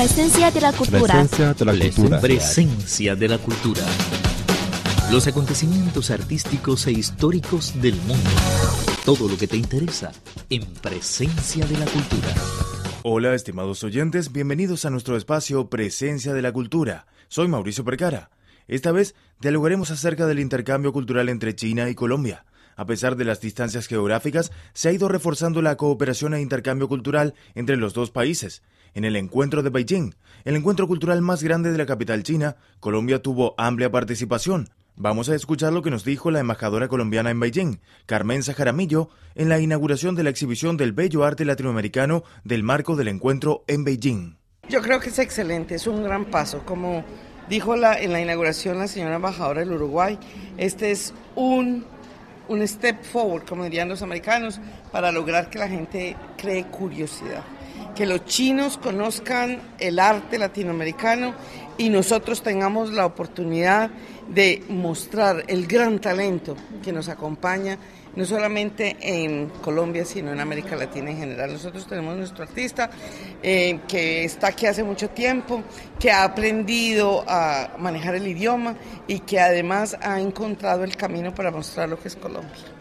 Presencia de la cultura. Presencia de la cultura. Presencia de la cultura. Los acontecimientos artísticos e históricos del mundo. Todo lo que te interesa en Presencia de la cultura. Hola, estimados oyentes, bienvenidos a nuestro espacio Presencia de la Cultura. Soy Mauricio Percara. Esta vez dialogaremos acerca del intercambio cultural entre China y Colombia. A pesar de las distancias geográficas, se ha ido reforzando la cooperación e intercambio cultural entre los dos países. En el encuentro de Beijing, el encuentro cultural más grande de la capital china, Colombia tuvo amplia participación. Vamos a escuchar lo que nos dijo la embajadora colombiana en Beijing, Carmen Jaramillo, en la inauguración de la exhibición del bello arte latinoamericano del marco del encuentro en Beijing. Yo creo que es excelente, es un gran paso. Como dijo la, en la inauguración la señora embajadora del Uruguay, este es un, un step forward, como dirían los americanos, para lograr que la gente cree curiosidad que los chinos conozcan el arte latinoamericano y nosotros tengamos la oportunidad de mostrar el gran talento que nos acompaña, no solamente en Colombia, sino en América Latina en general. Nosotros tenemos nuestro artista eh, que está aquí hace mucho tiempo, que ha aprendido a manejar el idioma y que además ha encontrado el camino para mostrar lo que es Colombia.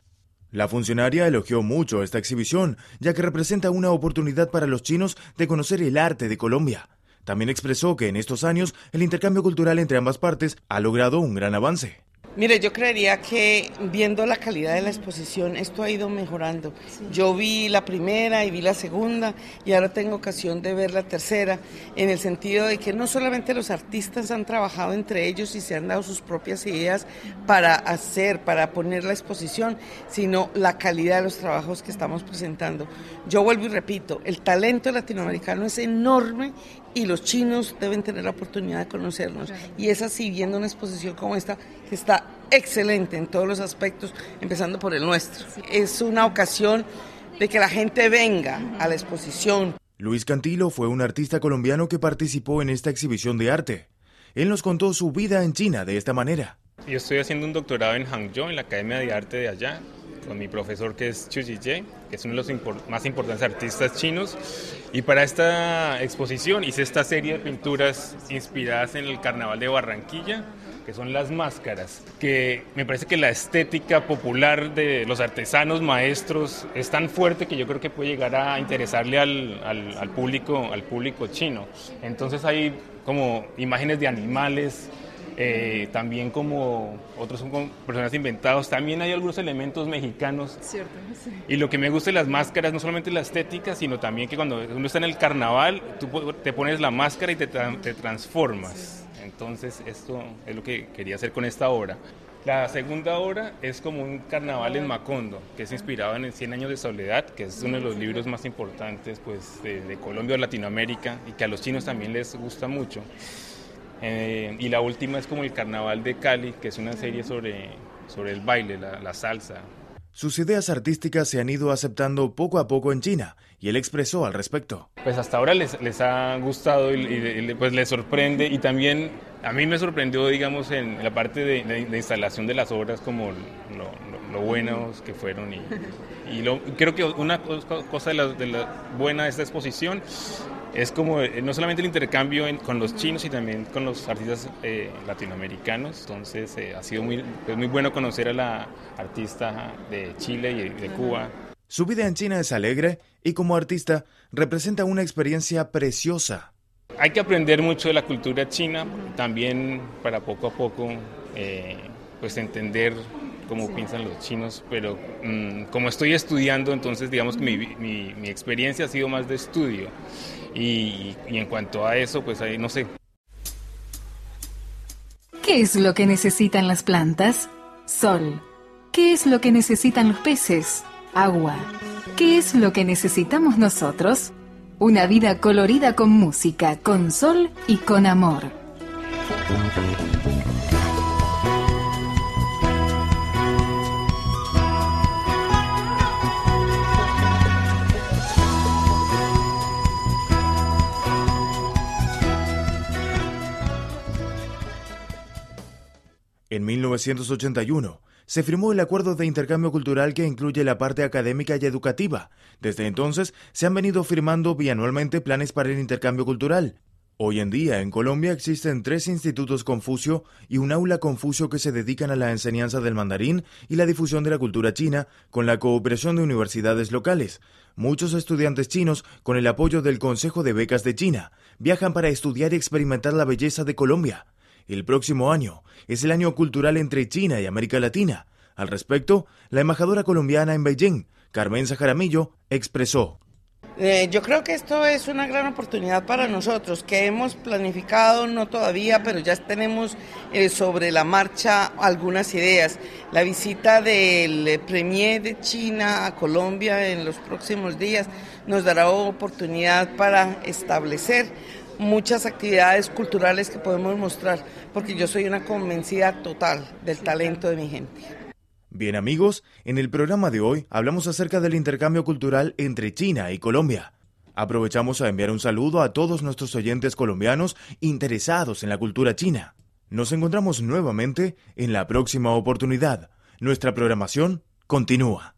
La funcionaria elogió mucho esta exhibición, ya que representa una oportunidad para los chinos de conocer el arte de Colombia. También expresó que en estos años el intercambio cultural entre ambas partes ha logrado un gran avance. Mire, yo creería que viendo la calidad de la exposición, esto ha ido mejorando. Yo vi la primera y vi la segunda y ahora tengo ocasión de ver la tercera, en el sentido de que no solamente los artistas han trabajado entre ellos y se han dado sus propias ideas para hacer, para poner la exposición, sino la calidad de los trabajos que estamos presentando. Yo vuelvo y repito, el talento latinoamericano es enorme y los chinos deben tener la oportunidad de conocernos. Y es así, viendo una exposición como esta, que está excelente en todos los aspectos, empezando por el nuestro. Es una ocasión de que la gente venga a la exposición. Luis Cantilo fue un artista colombiano que participó en esta exhibición de arte. Él nos contó su vida en China de esta manera. Yo estoy haciendo un doctorado en Hangzhou, en la Academia de Arte de allá, con mi profesor que es Chu Jie, que es uno de los más importantes artistas chinos. Y para esta exposición hice esta serie de pinturas inspiradas en el Carnaval de Barranquilla, que son las máscaras, que me parece que la estética popular de los artesanos maestros es tan fuerte que yo creo que puede llegar a interesarle al, al, al público, al público chino. Entonces hay como imágenes de animales, eh, también como otros son como personas inventados, también hay algunos elementos mexicanos. Cierto, sí. Y lo que me gusta de las máscaras, no solamente la estética, sino también que cuando uno está en el carnaval, tú te pones la máscara y te, tra te transformas. Sí. Entonces, esto es lo que quería hacer con esta obra. La segunda obra es como un carnaval en Macondo, que es inspirado en el 100 años de soledad, que es uno de los libros más importantes pues, de, de Colombia o Latinoamérica y que a los chinos también les gusta mucho. Eh, y la última es como el Carnaval de Cali, que es una serie sobre, sobre el baile, la, la, salsa. Sus ideas artísticas se han ido aceptando poco a poco en China y él expresó al respecto. Pues hasta ahora les, les ha gustado y, y, pues les sorprende y también a mí me sorprendió, digamos, en la parte de, de, de instalación de las obras como lo, lo, lo buenos que fueron y, y lo, creo que una cosa de la, de la buena de esta exposición es como eh, no solamente el intercambio en, con los chinos y también con los artistas eh, latinoamericanos. Entonces eh, ha sido muy, pues muy bueno conocer a la artista de Chile y de Cuba. Su vida en China es alegre y como artista representa una experiencia preciosa. Hay que aprender mucho de la cultura china, también para poco a poco pues entender cómo sí. piensan los chinos, pero mmm, como estoy estudiando, entonces digamos que mi, mi, mi, experiencia ha sido más de estudio. Y, y en cuanto a eso, pues ahí no sé. ¿Qué es lo que necesitan las plantas? Sol. ¿Qué es lo que necesitan los peces? Agua. ¿Qué es lo que necesitamos nosotros? Una vida colorida con música, con sol y con amor. En 1981 se firmó el acuerdo de intercambio cultural que incluye la parte académica y educativa. Desde entonces se han venido firmando bianualmente planes para el intercambio cultural. Hoy en día en Colombia existen tres institutos Confucio y un aula Confucio que se dedican a la enseñanza del mandarín y la difusión de la cultura china con la cooperación de universidades locales. Muchos estudiantes chinos, con el apoyo del Consejo de Becas de China, viajan para estudiar y experimentar la belleza de Colombia. El próximo año es el año cultural entre China y América Latina. Al respecto, la embajadora colombiana en Beijing, Carmen Jaramillo, expresó. Eh, yo creo que esto es una gran oportunidad para nosotros, que hemos planificado, no todavía, pero ya tenemos eh, sobre la marcha algunas ideas. La visita del Premier de China a Colombia en los próximos días nos dará oportunidad para establecer muchas actividades culturales que podemos mostrar, porque yo soy una convencida total del talento de mi gente. Bien amigos, en el programa de hoy hablamos acerca del intercambio cultural entre China y Colombia. Aprovechamos a enviar un saludo a todos nuestros oyentes colombianos interesados en la cultura china. Nos encontramos nuevamente en la próxima oportunidad. Nuestra programación continúa.